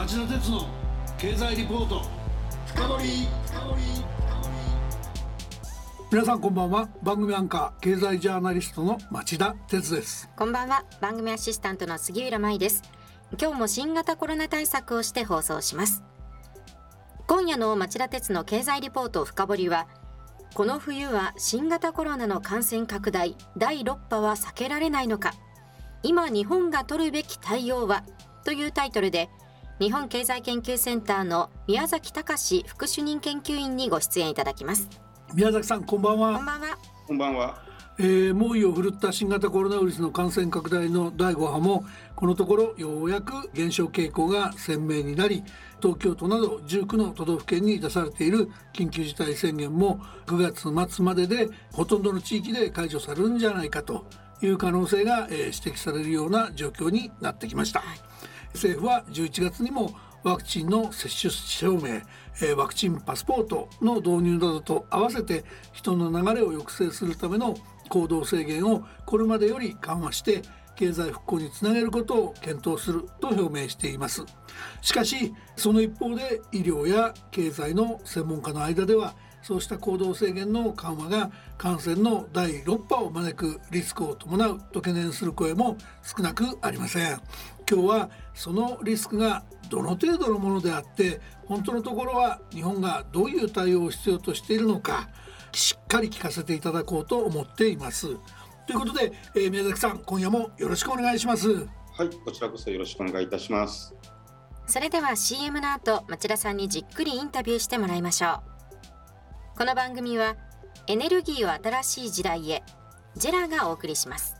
町田鉄の経済リポート。深掘皆さんこんばんは。番組アンカー経済ジャーナリストの町田鉄です。こんばんは。番組アシスタントの杉浦舞です。今日も新型コロナ対策をして放送します。今夜の町田鉄の経済リポート深掘りはこの冬は新型コロナの感染拡大第6波は避けられないのか。今日本が取るべき対応は？というタイトルで日本経済研究センターの宮崎隆副主任研究員にご出演いただきます。宮崎さんこんばんは。こんばんは。こんばんは。えー、猛威を振るった新型コロナウイルスの感染拡大の第5波もこのところようやく減少傾向が鮮明になり東京都など19の都道府県に出されている緊急事態宣言も9月末まででほとんどの地域で解除されるんじゃないかという可能性が、えー、指摘されるような状況になってきました。政府は11月にもワクチンの接種証明ワクチンパスポートの導入などと合わせて人の流れを抑制するための行動制限をこれまでより緩和して経済復興につなげることを検討すると表明しています。しかしその一方で医療や経済の専門家の間ではそうした行動制限の緩和が感染の第6波を招くリスクを伴うと懸念する声も少なくありません。今日はそのリスクがどの程度のものであって本当のところは日本がどういう対応を必要としているのかしっかり聞かせていただこうと思っています。ということで、えー、宮崎さん今夜もよろしくお願いします。はいこちらこそよろしくお願いいたします。それでは CM の後町田さんにじっくりインタビューしてもらいましょう。この番組はエネルギーを新しい時代へジェラがお送りします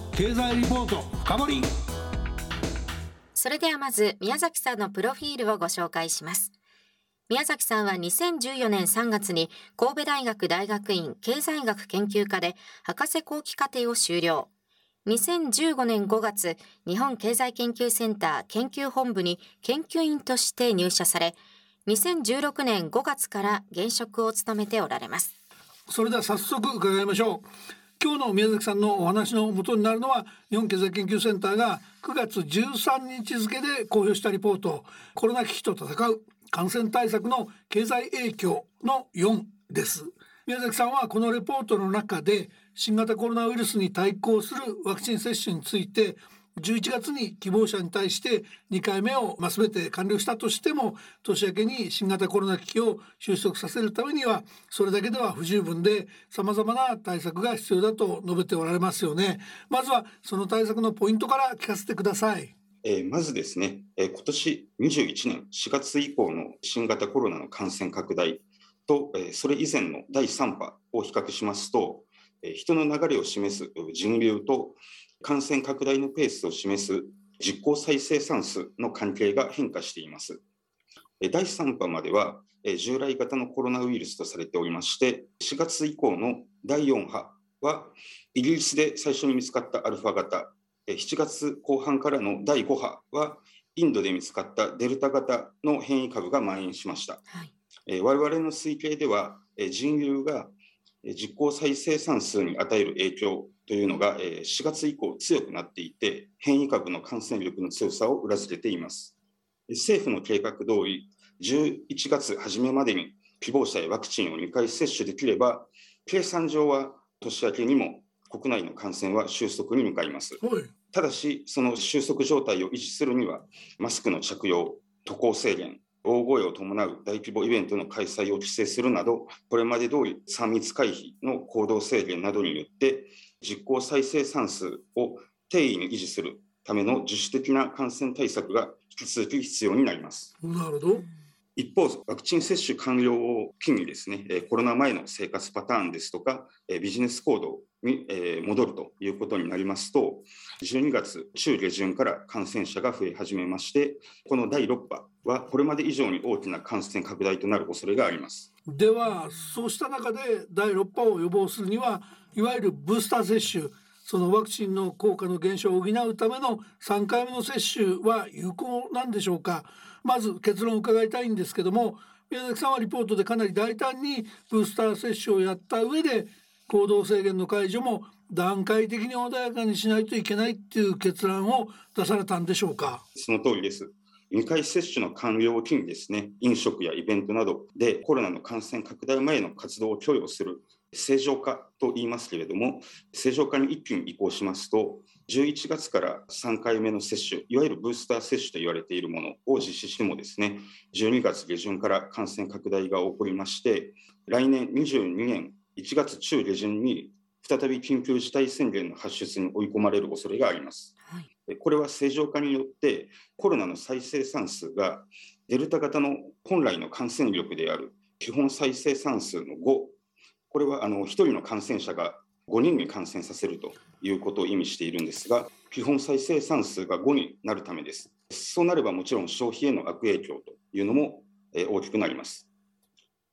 経済リポート深掘それではまず宮崎さんのプロフィールをご紹介します。宮崎さんは2014年3月に神戸大学大学院経済学研究科で博士後期課程を修了。2015年5月、日本経済研究センター研究本部に研究員として入社され、2016年5月から現職を務めておられます。それでは早速伺いましょう。今日の宮崎さんのお話の元になるのは日本経済研究センターが9月13日付で公表したリポート。コロナ危機と戦う感染対策の経済影響の4です。宮崎さんはこのレポートの中で新型コロナウイルスに対抗するワクチン接種について11月に希望者に対して2回目を、まあ、全て完了したとしても年明けに新型コロナ危機を収束させるためにはそれだけでは不十分でさまざまな対策が必要だと述べておられますよね。まずはその対策のポイントから聞かせてください。えー、まずですね、えー、今年21年4月以降の新型コロナの感染拡大と、えー、それ以前の第3波を比較しますと、えー、人の流れを示す人流と感染拡大のペースを示す実効再生産数の関係が変化しています。第3波までは従来型のコロナウイルスとされておりまして、4月以降の第4波はイギリスで最初に見つかったアルファ型、7月後半からの第5波はインドで見つかったデルタ型の変異株が蔓延しました。はい、我々の推計では人流が実効再生産数に与える影響というのが4月以降強くなっていて、変異株の感染力の強さを裏付けています。政府の計画通り、11月初めまでに希望者へワクチンを2回接種できれば、計算上は年明けにも国内の感染は収束に向かいます。はい。ただし、その収束状態を維持するには、マスクの着用、渡航制限、大声を伴う大規模イベントの開催を規制するなど、これまで通り3密回避の行動制限などによって、実効再生産数を定位に維持するための自主的な感染対策が引き続き必要になります。なるほど。一方、ワクチン接種完了を機にですね、えーコロナ前の生活パターンですとか、えービジネス行動に、えー戻るということになりますと、12月中下旬から感染者が増え始めまして、この第6波はこれまで以上に大きな感染拡大となる恐れがあります。ではそうした中で第6波を予防するにはいわゆるブースター接種そのワクチンの効果の減少を補うための3回目の接種は有効なんでしょうかまず結論を伺いたいんですけども宮崎さんはリポートでかなり大胆にブースター接種をやった上で行動制限の解除も段階的に穏やかにしないといけないっていう結論を出されたんでしょうか？その通りです。2回接種の完了を機にですね、飲食やイベントなどでコロナの感染拡大前の活動を許容する正常化と言いますけれども、正常化に一気に移行しますと、11月から3回目の接種、いわゆるブースター接種と言われているものを実施してもですね、12月下旬から感染拡大が起こりまして、来年22年1月中下旬に再び緊急事態宣言の発出に追い込まれる恐れがあります。はい。これは正常化によってコロナの再生産数がデルタ型の本来の感染力である基本再生産数の5これはあの1人の感染者が5人に感染させるということを意味しているんですが基本再生産数が5になるためです。そうなればもちろん消費への悪影響というのもえー大きくなります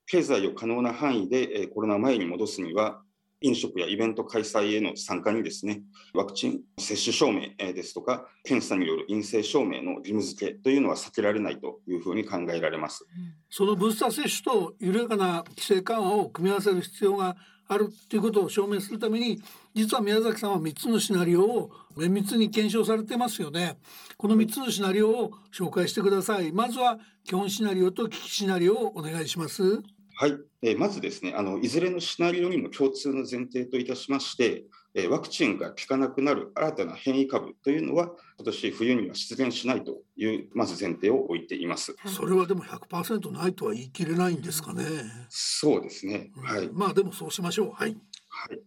経済を可能な範囲でえコロナ前に戻すには飲食やイベント開催への参加にですねワクチン接種証明ですとか、検査による陰性証明の義務付けというのは避けられないというふうに考えられます。そのブースター接種と緩やかな規制緩和を組み合わせる必要があるということを証明するために実は宮崎さんは3つのシナリオを綿密に検証されてますよね。この3つのシナリオを紹介してください。まずは基本シナリオと危機シナリオをお願いします。はい、えーまずですねあの、いずれのシナリオにも共通の前提といたしまして、えーワクチンが効かなくなる新たな変異株というのは、今年冬には出現しないという、まず前提を置いています。それはでも100%ないとは言い切れないんですかね、そうですね、はい。まあでもそうしましょう。はい。はい、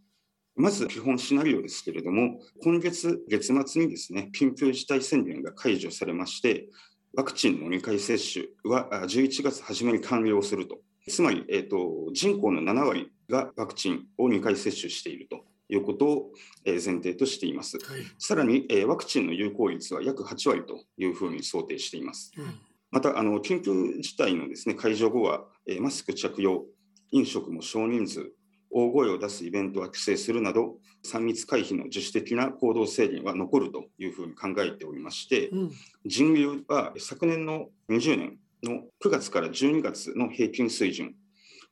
まず基本シナリオですけれども、今月月末にですね、緊急事態宣言が解除されまして、ワクチンの2回接種はあ11月初めに完了すると。つまり、えー、と人口の7割がワクチンを2回接種しているということを、えー前提としています。はい、さらに、えーワクチンの有効率は約8割というふうに想定しています。うんまた、あの緊急事態のですね解除後は、えーマスク着用、飲食も少人数、大声を出すイベントは規制するなど、3密回避の自主的な行動制限は残るというふうに考えておりまして、うん人流は昨年の20年の9月から12月の平均水準、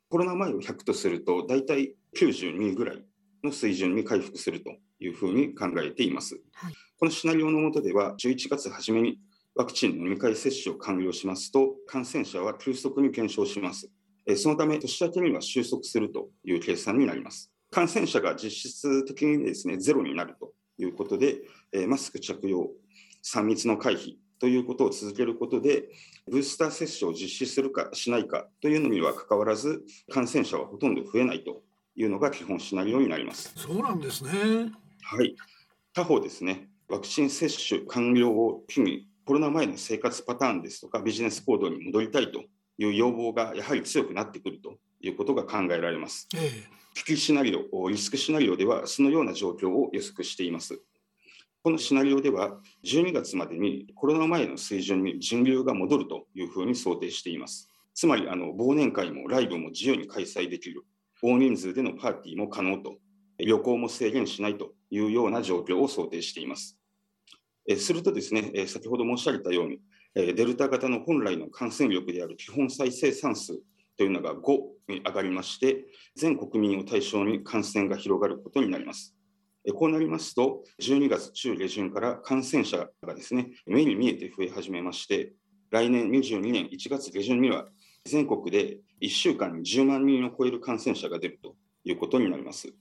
コロナ前を100とすると、大体92ぐらいの水準に回復するというふうに考えています。はいこのシナリオの下では、11月初めにワクチンの2回接種を完了しますと、感染者は急速に減少します。えーそのため、年明けには収束するという計算になります。感染者が実質的にですね、ゼロになるということで、えーマスク着用、3密の回避ということを続けることで、ブースター接種を実施するかしないかというのにはかかわらず、感染者はほとんど増えないというのが基本シナリオになります。そうなんですねはい。他方ですね、ワクチン接種完了を機に、コロナ前の生活パターンですとか、ビジネス行動に戻りたいという要望がやはり強くなってくるということが考えられます。え危機シナリオ、リスクシナリオでは、そのような状況を予測しています。このシナリオでは、12月までにコロナ前の水準に人流が戻るというふうに想定しています。つまり、あの忘年会もライブも自由に開催できる、大人数でのパーティーも可能と、旅行も制限しないというような状況を想定しています。するとですね、先ほど申し上げたように、デルタ型の本来の感染力である基本再生産数というのが5に上がりまして、全国民を対象に感染が広がることになります。こうなりますと、12月中下旬から感染者がですね、目に見えて増え始めまして、来年22年1月下旬には、全国で1週間に10万人を超える感染者が出るということになります。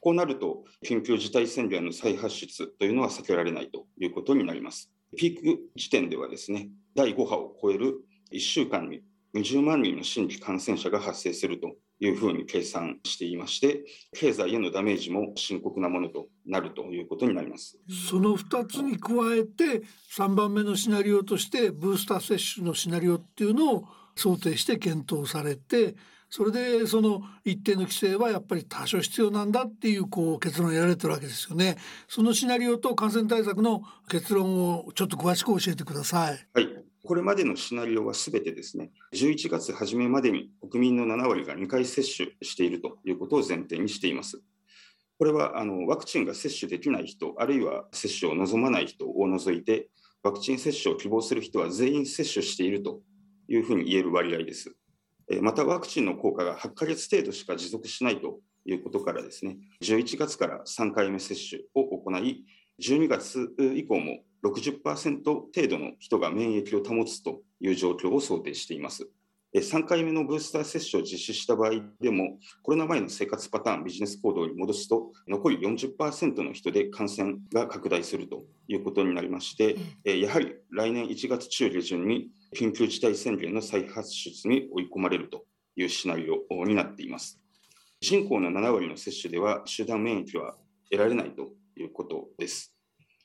こうなると、緊急事態宣言の再発出というのは避けられないということになります。ピーク時点ではですね、第5波を超える1週間に20万人の新規感染者が発生するというふうに計算していまして、経済へのダメージも深刻なものとなるということになります。その2つに加えて、3番目のシナリオとして、ブースター接種のシナリオっていうのを想定して検討されて、それでその一定の規制はやっぱり多少必要なんだっていうこう結論を得られてるわけですよね。そのシナリオと感染対策の結論をちょっと詳しく教えてください。はい。これまでのシナリオはすべてですね、11月初めまでに国民の7割が2回接種しているということを前提にしています。これはあのワクチンが接種できない人、あるいは接種を望まない人を除いて、ワクチン接種を希望する人は全員接種しているというふうに言える割合です。またワクチンの効果が8ヶ月程度しか持続しないということからですね、11月から3回目接種を行い、12月以降も60%程度の人が免疫を保つという状況を想定しています。3回目のブースター接種を実施した場合でも、コロナ前の生活パターン、ビジネス行動に戻すと、残り40%の人で感染が拡大するということになりまして、やはり来年1月中下旬に緊急事態宣言の再発出に追い込まれるというシナリオになっています。人口の7割の接種では集団免疫は得られないということです。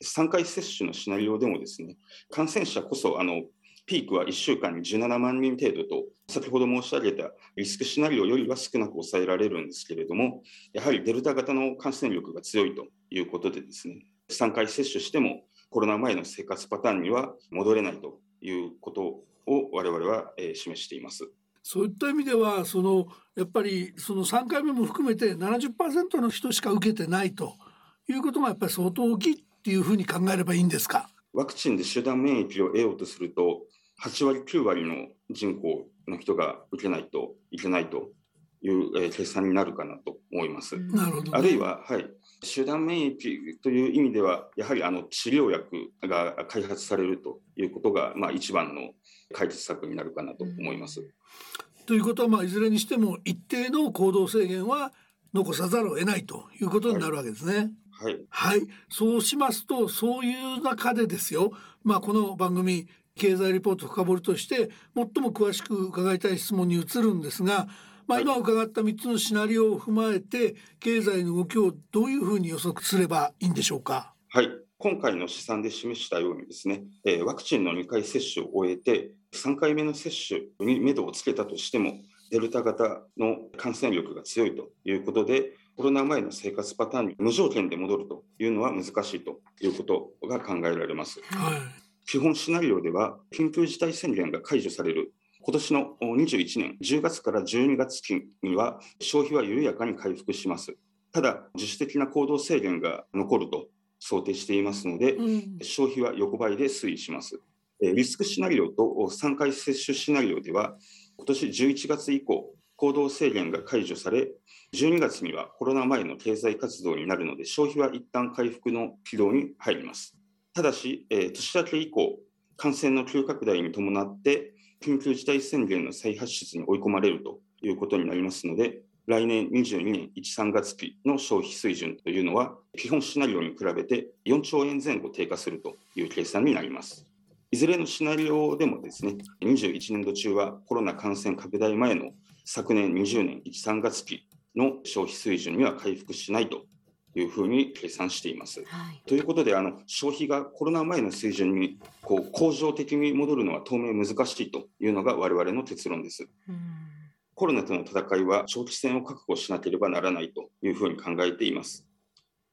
3回接種のシナリオでもですね、感染者こそあのピークは1週間に17万人程度と、先ほど申し上げたリスクシナリオよりは少なく抑えられるんですけれども、やはりデルタ型の感染力が強いということでですね、3回接種してもコロナ前の生活パターンには戻れないということを我々は示しています。そういった意味ではそのやっぱりその3回目も含めて70%の人しか受けてないということがやっぱり相当大きいっていうふうに考えればいいんですか？ワクチンで集団免疫を得ようとすると8割9割の人口の人が受けないといけないという、え計算になるかなと思います。なるほど、ね、あるいは、はい、集団免疫という意味ではやはりあの治療薬が開発されるということが、まあ、一番の解決策になるかなと思います。ということは、まあ、いずれにしても一定の行動制限は残さざるを得ないということになるわけですね。はい、はい、そうしますとそういう中でですよ、まあ、この番組経済リポート深掘りとして最も詳しく伺いたい質問に移るんですが、まあ、今伺った3つのシナリオを踏まえて経済の動きをどういうふうに予測すればいいんでしょうか？はい。今回の試算で示したようにですね、えー、ワクチンの2回接種を終えて3回目の接種に目処をつけたとしてもデルタ型の感染力が強いということでコロナ前の生活パターンに無条件で戻るというのは難しいということが考えられます。はい、基本シナリオでは緊急事態宣言が解除される今年の21年10月から12月期には消費は緩やかに回復します。ただ自主的な行動制限が残ると想定していますので、うん、消費は横ばいで推移します。リスクシナリオと3回接種シナリオでは今年11月以降行動制限が解除され12月にはコロナ前の経済活動になるので、消費は一旦回復の軌道に入ります。ただし、えー、年明け以降、感染の急拡大に伴って、緊急事態宣言の再発出に追い込まれるということになりますので、来年22年1、3月期の消費水準というのは、基本シナリオに比べて4兆円前後低下するという計算になります。いずれのシナリオでもですね、21年度中はコロナ感染拡大前の昨年20年1、3月期の消費水準には回復しないというふうに計算しています。はい、ということであの消費がコロナ前の水準にこう恒常的に戻るのは当面難しいというのが我々の結論です。コロナとの戦いは長期戦を確保しなければならないというふうに考えています。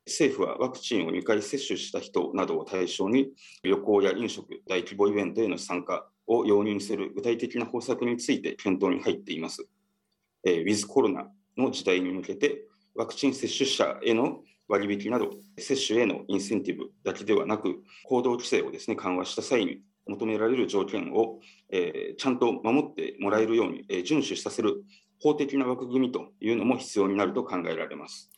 政府はワクチンを2回接種した人などを対象に旅行や飲食、大規模イベントへの参加を容認する具体的な方策について検討に入っています。えー、ウィズコロナの時代に向けて、ワクチン接種者への割引など、接種へのインセンティブだけではなく、行動規制をですね緩和した際に求められる条件を、えー、ちゃんと守ってもらえるように、えー、遵守させる法的な枠組みというのも必要になると考えられます。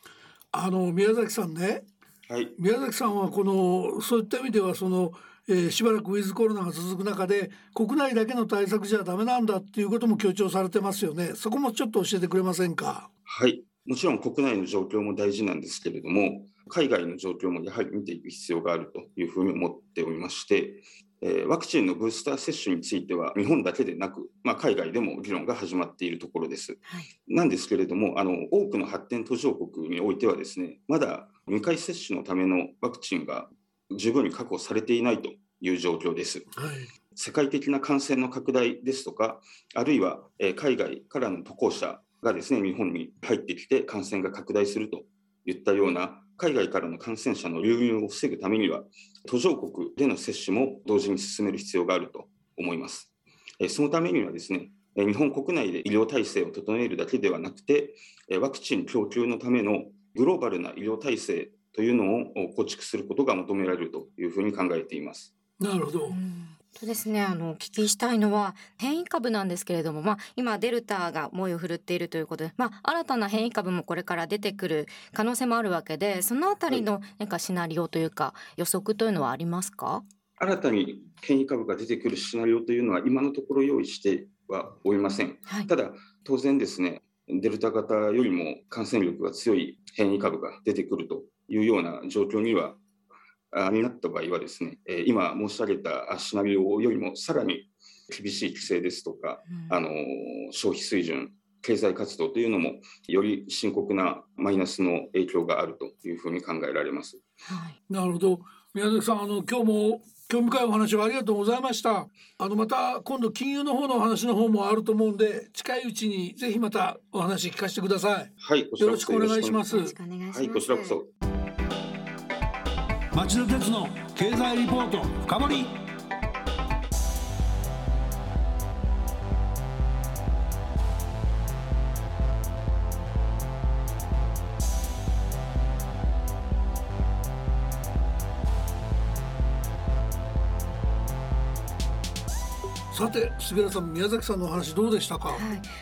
あの宮崎さんね、はい、宮崎さんはこのそういった意味ではそのえー、しばらくウィズコロナが続く中で国内だけの対策じゃダメなんだっていうことも強調されてますよね。そこもちょっと教えてくれませんか？はい。もちろん国内の状況も大事なんですけれども、海外の状況もやはり見ていく必要があるというふうに思っておりまして、えワクチンのブースター接種については、日本だけでなく、まあ、海外でも議論が始まっているところです。はい、なんですけれども、あの多くの発展途上国においてはですね、まだ2回接種のためのワクチンが十分に確保されていないという状況です。はい世界的な感染の拡大ですとか、あるいは海外からの渡航者がですね、日本に入ってきて感染が拡大するといったような海外からの感染者の流入を防ぐためには、途上国での接種も同時に進める必要があると思います。そのためにはですね、日本国内で医療体制を整えるだけではなくて、ワクチン供給のためのグローバルな医療体制というのを構築することが求められるというふうに考えています。なるほど。そうですね。あの、お聞きしたいのは、変異株なんですけれども、まあ、今、デルタが猛威を振るっているということで、まあ、新たな変異株もこれから出てくる可能性もあるわけで、そのあたりの、なんかシナリオというか、予測というのはありますか？新たに変異株が出てくるシナリオというのは、今のところ用意してはおりません。はい、ただ、当然ですね、デルタ型よりも感染力が強い変異株が出てくるというような状況にはになった場合はですね、今申し上げたシナリオよりもさらに厳しい規制ですとか、うん、あの消費水準、経済活動というのもより深刻なマイナスの影響があるというふうに考えられます。はい、なるほど。宮崎さん、あの今日も興味深いお話をありがとうございました。あのまた今度金融の方のお話の方もあると思うんで、近いうちにぜひまたお話聞かせてください。はい、よろしくお願いします。はい、こちらこそ。町田鉄の経済リポート深掘りさて杉浦さん宮崎さんのお話どうでしたか、はい。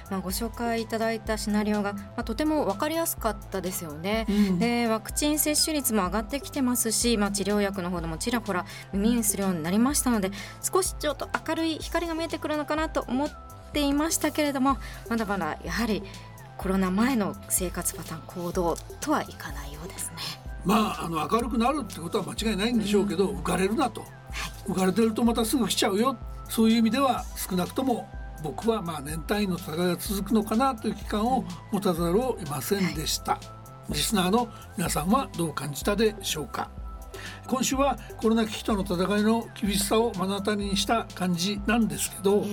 まあ、ご紹介いただいたシナリオが、まあ、とても分かりやすかったですよね、うん、でワクチン接種率も上がってきてますし、まあ、治療薬の方でもちらほら耳にするようになりましたので少しちょっと明るい光が見えてくるのかなと思っていましたけれどもまだまだやはりコロナ前の生活パターン行動とはいかないようですね。まあ、あの明るくなるってことは間違いないんでしょうけど、うん、浮かれるなと、はい、浮かれてるとまたすぐ来ちゃうよそういう意味では少なくとも僕はまあ年単位の戦いが続くのかなという期間を持たざるを得ませんでした。リスナーの皆さんはどう感じたでしょうか。今週はコロナ危機との戦いの厳しさを目の当たりにした感じなんですけど、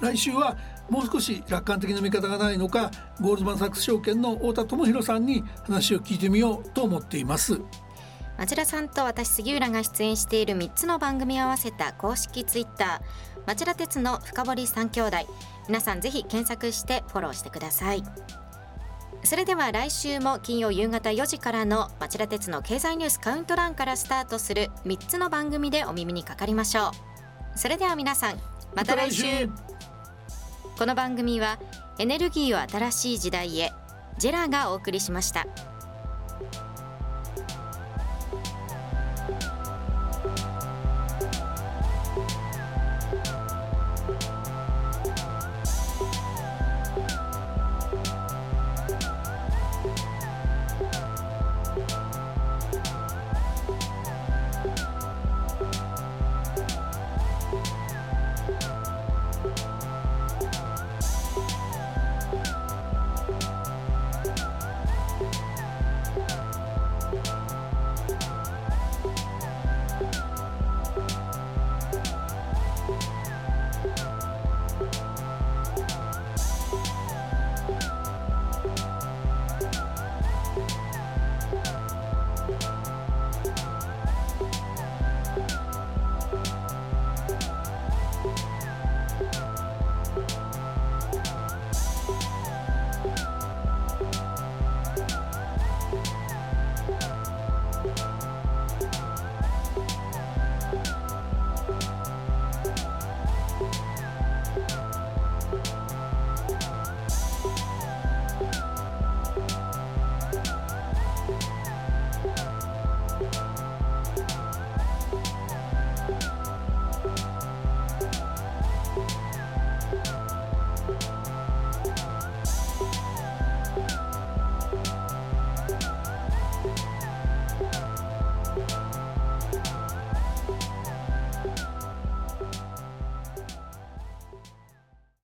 来週はもう少し楽観的な見方がないのかゴールドマン・サックス証券の太田智博さんに話を聞いてみようと思っています。町田さんと私杉浦が出演している3つの番組を合わせた公式ツイッター町田鉄の深堀三兄弟。皆さんぜひ検索してフォローしてください。それでは来週も金曜夕方4時からの町田鉄の経済ニュースカウントダウンからスタートする3つの番組でお耳にかかりましょう。それでは皆さんまた来週。この番組はエネルギーを新しい時代へジェラがお送りしました。